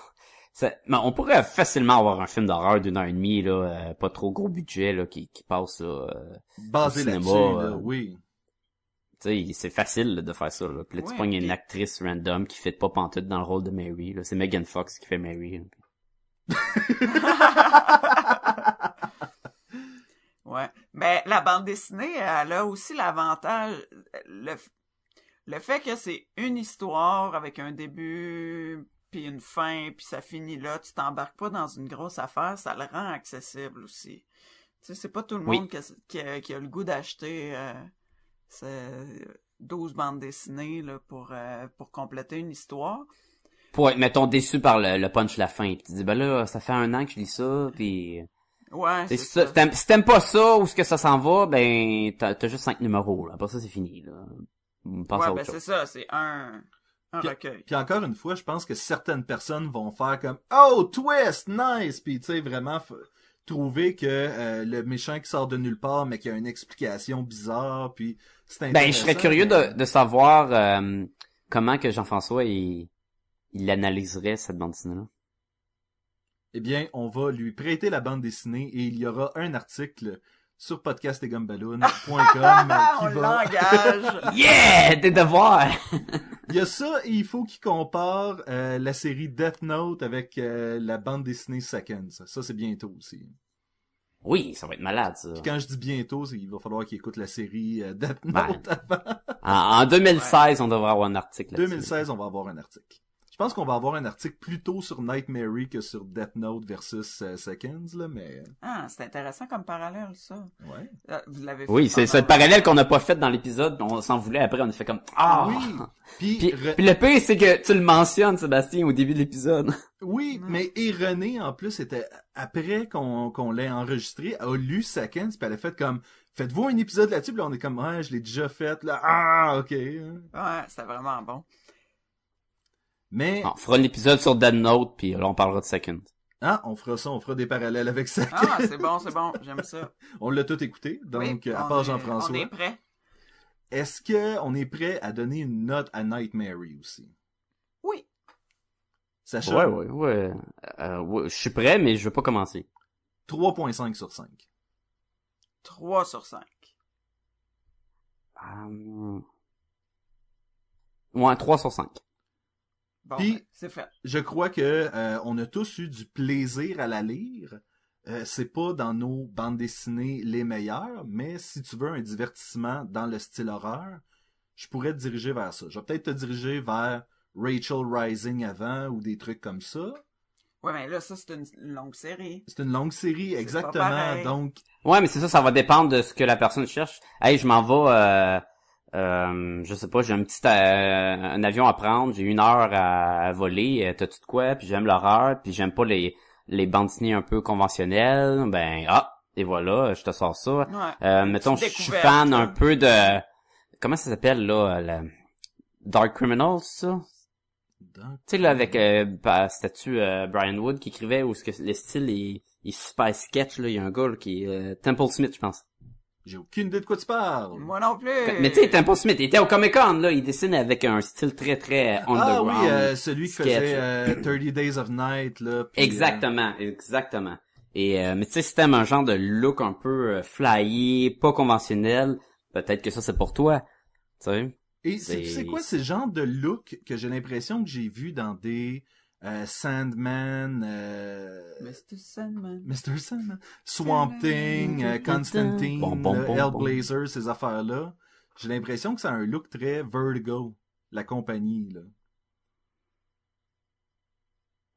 Ça- mais on pourrait facilement avoir un film d'horreur d'une heure et demie, là, euh, pas trop gros budget, là, qui, qui passe là. euh, Basé au cinéma, là-dessus, là, euh, oui. tu sais, c'est facile là, de faire ça. Là. Puis là, tu Ouais, pognes une actrice random qui fait pas pantoute dans le rôle de Mary. Là. C'est Megan Fox qui fait Mary. là. Ouais. Mais la bande dessinée, elle a aussi l'avantage, le, le fait que c'est une histoire avec un début, puis une fin, puis ça finit là, tu t'embarques pas dans une grosse affaire, ça le rend accessible aussi. Tu sais, c'est pas tout le Oui. monde qui a, qui a- qui a le goût d'acheter euh, ce- 12 bandes dessinées là, pour, euh, pour compléter une histoire. Pour être, mettons, déçu par le, le punch la fin. Puis tu dis, ben là, ça fait un an que je lis ça, puis... Ouais, C'est ça. ça. Si t'aimes- si pas ça ou ce que ça s'en va, ben t'as t'as juste cinq numéros. Là. Après ça, c'est fini. Là. Pense Ouais, à autre ben c'est ça, c'est un, un Puis- recueil. Puis encore une fois, je pense que certaines personnes vont faire comme Oh, twist, nice! Puis tu sais, vraiment trouver que euh, le méchant qui sort de nulle part, mais qui a une explication bizarre, puis c'est Ben, je serais curieux mais- de, de savoir euh, comment que Jean-François il, il analyserait cette bande dessinée-là. Eh bien, on va lui prêter la bande dessinée et il y aura un article sur podcastetgumballoon.com Ah, on qui va... l'engage! Yeah! Des devoirs! Il y a ça et il faut qu'il compare euh, la série Death Note avec euh, la bande dessinée Seconds. Ça, c'est bientôt aussi. oui, ça va être malade, ça. Puis quand je dis bientôt, c'est qu'il va falloir qu'il écoute la série euh, Death Ben, Note avant. En, en 2016, on devrait avoir un article là-dessus. 2016, on va avoir un article. Je pense qu'on va avoir un article plutôt sur Night Mary que sur Death Note versus euh, Seconds, là, mais... Ah, c'est intéressant comme parallèle, ça. Ouais. Euh, Vous l'avez fait Oui, c'est le parallèle qu'on n'a pas fait dans l'épisode, on s'en voulait après, on a fait comme Ah! Oui. Puis, Puis, Re- puis le pire, c'est que tu le mentionnes, Sébastien, au début de l'épisode. Oui, mais et René, en plus, était après qu'on qu'on l'ait enregistré, a lu Seconds, puis elle a fait comme Faites-vous un épisode là-dessus? Là, on est comme Ouais, je l'ai déjà fait, là. Ah, ok. Ouais, c'était vraiment bon. Mais On fera l'épisode sur Dead Note, puis là, on parlera de Second. Ah, on fera ça, on fera des parallèles avec ça. Ah, c'est bon, c'est bon, j'aime ça. on l'a tout écouté, donc Oui, à part Jean-François. On est prêt. Est-ce que on est prêt à donner une note à Nightmare aussi? Oui. Sacha, Ouais, ouais, ouais. Euh, ouais, Je suis prêt, mais je veux pas commencer. 3.5 sur 5. 3 sur 5. Euh, Ouais, 3 sur 5. Bon, Puis- ben, c'est fait. Je crois que euh, on a tous eu du plaisir à la lire. Euh, c'est pas dans nos bandes dessinées les meilleures, mais si tu veux un divertissement dans le style horreur, je pourrais te diriger vers ça. Je vais peut-être te diriger vers Rachel Rising avant ou des trucs comme ça. Ouais, mais là, ça, c'est une longue série. C'est une longue série, exactement. Donc, Ouais, mais c'est ça, ça va dépendre de ce que la personne cherche. Hey, je m'en vais, euh, euh, je sais pas, j'ai un petit euh, un avion à prendre, j'ai une heure à, à voler, euh, t'as-tu de quoi, puis j'aime l'horreur, puis j'aime pas les les bandes dessinées un peu conventionnelles, ben ah, et voilà, je te sors ça. Ouais. Euh, mettons, je suis fan un peu de... Comment ça s'appelle, là, la... Dark Criminals, ça? Tu sais, là, avec, euh, par statut euh, Brian Wood qui écrivait, où ce que le style est, est super sketch, là, il y a un gars, là, qui est euh, Temple Smith, je pense. J'ai aucune idée de quoi tu parles. Moi non plus. Mais tu sais, Temple Smith, il était au Comic Con, là, il dessine avec un style très, très ah underground. oui, euh, celui qui faisait euh, 30 Days of Night là. euh, Exactement, exactement. Et euh, mais tu sais, si t'aimes un genre de look un peu euh, flyé, pas conventionnel, peut-être que ça c'est pour toi. Tu sais. Et c'est quoi ce genre de look que j'ai l'impression que j'ai vu dans des euh, Sandman, euh, Mr. Sandman. Mr. Sandman, Swamp Thing, euh, Constantine, Bon, bon, là, bon, Hellblazer, ces affaires-là. J'ai l'impression que c'est un look très Vertigo, la compagnie. Là.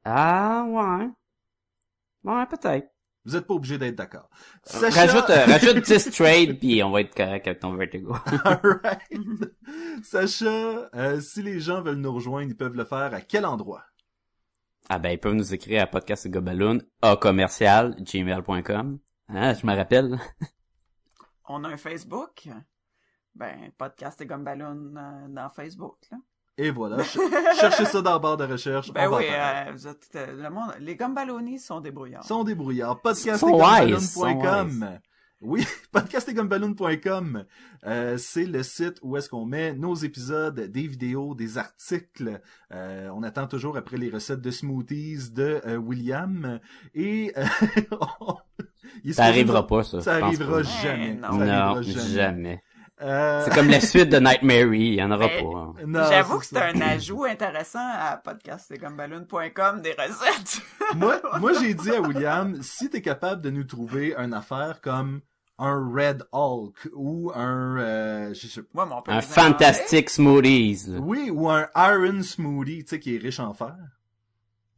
Ah ouais. Ouais, peut-être. Vous êtes pas obligé d'être d'accord. Sacha- Rajoute, euh, rajoute 10 trades puis on va être correct avec ton vertigo. Alright. Sacha, euh, si les gens veulent nous rejoindre, ils peuvent le faire à quel endroit? Ah ben ils peuvent nous écrire à podcastgobaloon à commercial gmail.com. Ah, je me rappelle. On a un Facebook? Ben, podcast et Gumballoon euh, dans Facebook, là. Et voilà, ch- cherchez ça dans la barre de recherche. Ben oui, euh, vous êtes, euh, le monde, les Gumballonis sont débrouillards. Sont débrouillards. Podcastegumballoon.com. Oui, podcastegumballoon.com. Euh, c'est le site où est-ce qu'on met nos épisodes, des vidéos, des articles. Euh, on attend toujours après les recettes de smoothies de euh, William. Et euh, Ça arrivera pas ça. Ça arrivera pas. jamais. non. Ça Non, jamais. Euh, C'est comme la suite de Nightmare, il y en aura Ben, pas. hein. J'avoue que c'est un ajout intéressant à podcastegumballoon.com des recettes. moi, moi j'ai dit à William, si t'es capable de nous trouver une affaire comme un Red Hulk ou un, euh, je sais père. Un fantastic smoothies. là. Oui, ou un Iron Smoothie, tu sais, qui est riche en fer.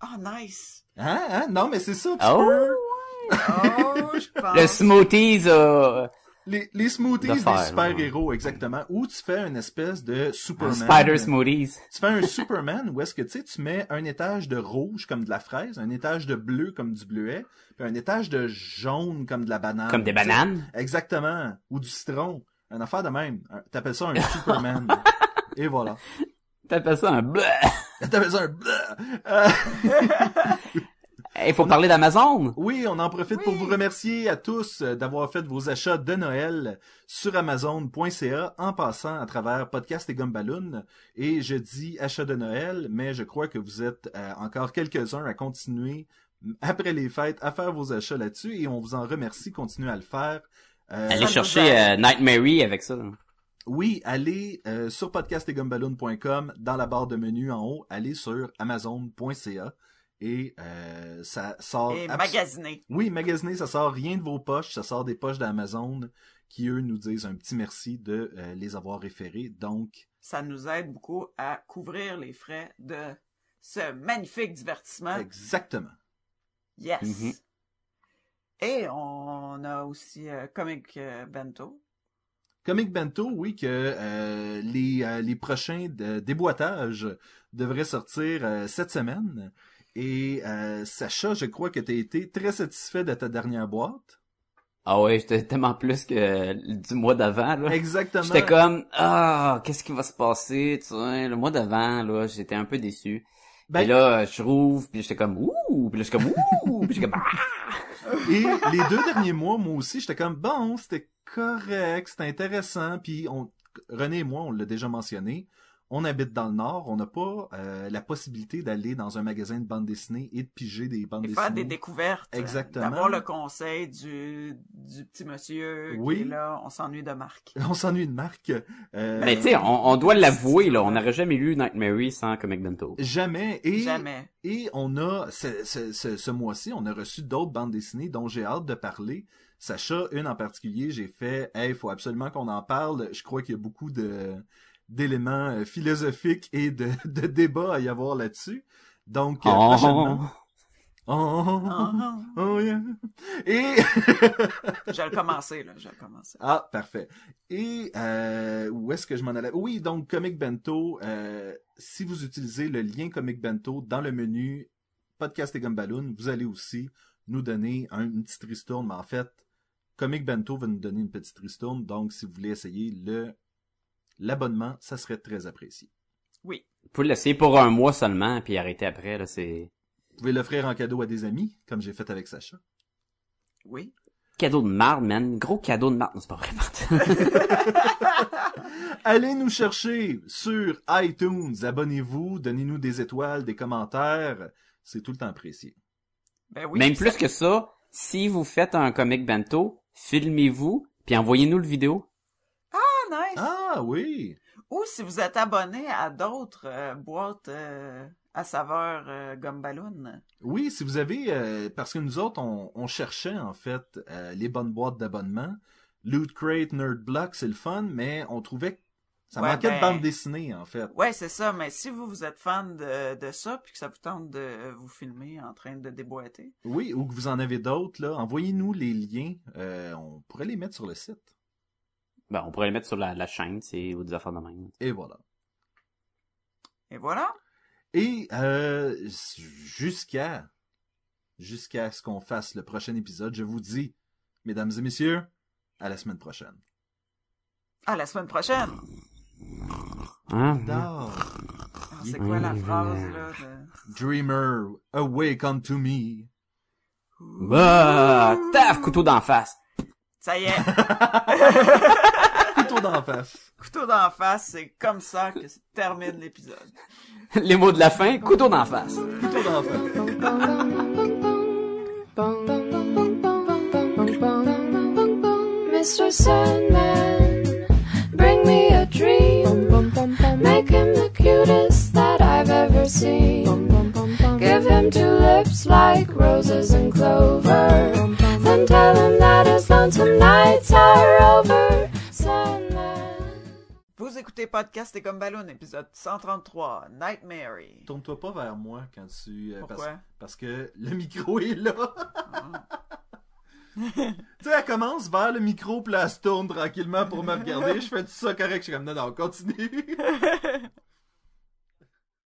Oh, nice. Hein, hein? Non, mais c'est ça, tu Oh! peux. Oh, je pense. Le smoothies, euh, Les, les smoothies De des super-héros, exactement. Ou tu fais une espèce de Superman. spider smoothies. Tu fais un Superman où est-ce que, tu sais, tu mets un étage de rouge comme de la fraise, un étage de bleu comme du bleuet, puis un étage de jaune comme de la banane. Comme des bananes? Exactement. Ou du citron. Une affaire de même. Un- T'appelles ça un Superman. Et voilà. T'appelles ça un bleu. T'appelles ça un... bleu. Euh, Il faut parler d'Amazon. Oui, on en profite pour vous remercier à tous euh, d'avoir fait vos achats de Noël sur Amazon.ca en passant à travers Podcast et Gumballoon. Et je dis achat de Noël, mais je crois que vous êtes euh, encore quelques-uns à continuer après les fêtes à faire vos achats là-dessus et on vous en remercie. Continuez à le faire. Euh, Allez chercher euh, Nightmare avec ça. oui, allez euh, sur podcastetgumballoon.com dans la barre de menu en haut, allez sur Amazon.ca et euh, ça sort Et abs- magasiner. oui, magasiner, ça sort rien de vos poches, ça sort des poches d'Amazon qui, eux, nous disent un petit merci de euh, les avoir référés. Donc, Ça nous aide beaucoup à couvrir les frais de ce magnifique divertissement. exactement. Yes. Mhm. Et on a aussi euh, Comic Bento. Comic Bento, oui, que euh, les, euh, les prochains déboîtages devraient sortir euh, cette semaine. Et euh, Sacha, je crois que tu as été très satisfait de ta dernière boîte. Ah ouais, j'étais tellement plus que du mois d'avant, là. Exactement. J'étais comme, ah, qu'est-ce qui va se passer, tu sais, le mois d'avant, là, j'étais un peu déçu. Ben- Et là, je rouvre, puis j'étais comme ouh, puis là, je suis comme ouh, puis j'étais comme ah. Et les deux derniers mois, moi aussi, j'étais comme bon, c'était correct, c'était intéressant. Puis on, René et moi, on l'a déjà mentionné, on habite dans le Nord, on n'a pas euh, la possibilité d'aller dans un magasin de bande dessinée et de piger des bandes Et dessinées. faire des découvertes. Exactement. D'avoir le conseil du, du petit monsieur Oui. qui est là. On s'ennuie de Marc. On s'ennuie de Marc. Euh, Mais tu sais, on, on doit l'avouer là, on n'aurait jamais lu Nightmare sans Comic Bento. Jamais. Et, Jamais. et on a, ce, ce, ce, ce mois-ci, on a reçu d'autres bandes dessinées dont j'ai hâte de parler. Sacha, une en particulier, j'ai fait, hey, il faut absolument qu'on en parle. Je crois qu'il y a beaucoup de d'éléments euh, philosophiques et de, de débats à y avoir là-dessus. Donc, euh, Oh. prochainement. Oh, Ah, oh, yeah. Et Je vais le commencer, là. Je vais le commencer. Ah, parfait. Et euh, où est-ce que je m'en allais? Oui, donc Comic Bento, euh, si vous utilisez le lien Comic Bento dans le menu Podcast et Gumballoon, vous allez aussi nous donner un- une petite ristourne. Mais en fait, Comic Bento va nous donner une petite ristourne. Donc, si vous voulez essayer le l'abonnement, ça serait très apprécié. Oui. Vous pouvez l'essayer pour un mois seulement, puis arrêter après là, c'est Vous pouvez l'offrir en cadeau à des amis, comme j'ai fait avec Sacha. Oui. cadeau de marde, man, gros cadeau de marde, non c'est pas vrai. Allez nous chercher sur iTunes, abonnez-vous, donnez-nous des étoiles, des commentaires, c'est tout le temps apprécié. Ben oui. Même ça- plus que ça, si vous faites un Comic Bento, filmez-vous, puis envoyez-nous le vidéo. Ah, nice. Ah oui, Ou si vous êtes abonné à d'autres euh, boîtes euh, à saveur euh, Gumballoon. oui, si vous avez, euh, parce que nous autres, on, on cherchait en fait les bonnes boîtes d'abonnement. Loot Crate, Nerd Block, c'est le fun, mais on trouvait que ça Ouais, manquait ben- de bande dessinée en fait. Ouais, c'est ça, mais si vous, vous êtes fan de, de ça, puis que ça vous tente de vous filmer en train de déboîter, Oui, ou que vous en avez d'autres, là, envoyez-nous les liens, on pourrait les mettre sur le site. Ben, on pourrait le mettre sur la, la chaîne, c'est ou des affaires de même. Et voilà. et voilà. Et euh, jusqu'à jusqu'à ce qu'on fasse le prochain épisode, je vous dis, mesdames et messieurs, à la semaine prochaine. À la semaine prochaine. Hein? Ah, C'est quoi la phrase, là? De... Dreamer, awake unto me. Bah, taf, couteau d'en face. Ça y est, Couteau d'en face. couteau d'en face, c'est comme ça que se termine l'épisode. Les mots de la fin, couteau d'en face. Couteau d'en face. Mr. Sandman, bring me a dream. Make him the cutest that I've ever seen. Give him two lips like roses and clover. Tell him that his lonesome nights are over. Vous écoutez Podcast et comme ballon, épisode 133, Nightmare. Tourne-toi pas vers moi quand tu... euh, parce, Pourquoi? parce que le micro est là. Ah. tu sais, elle commence vers le micro, puis là, elle se tourne tranquillement pour me regarder. Je fais tout ça correct. Je suis comme, non, non, continue.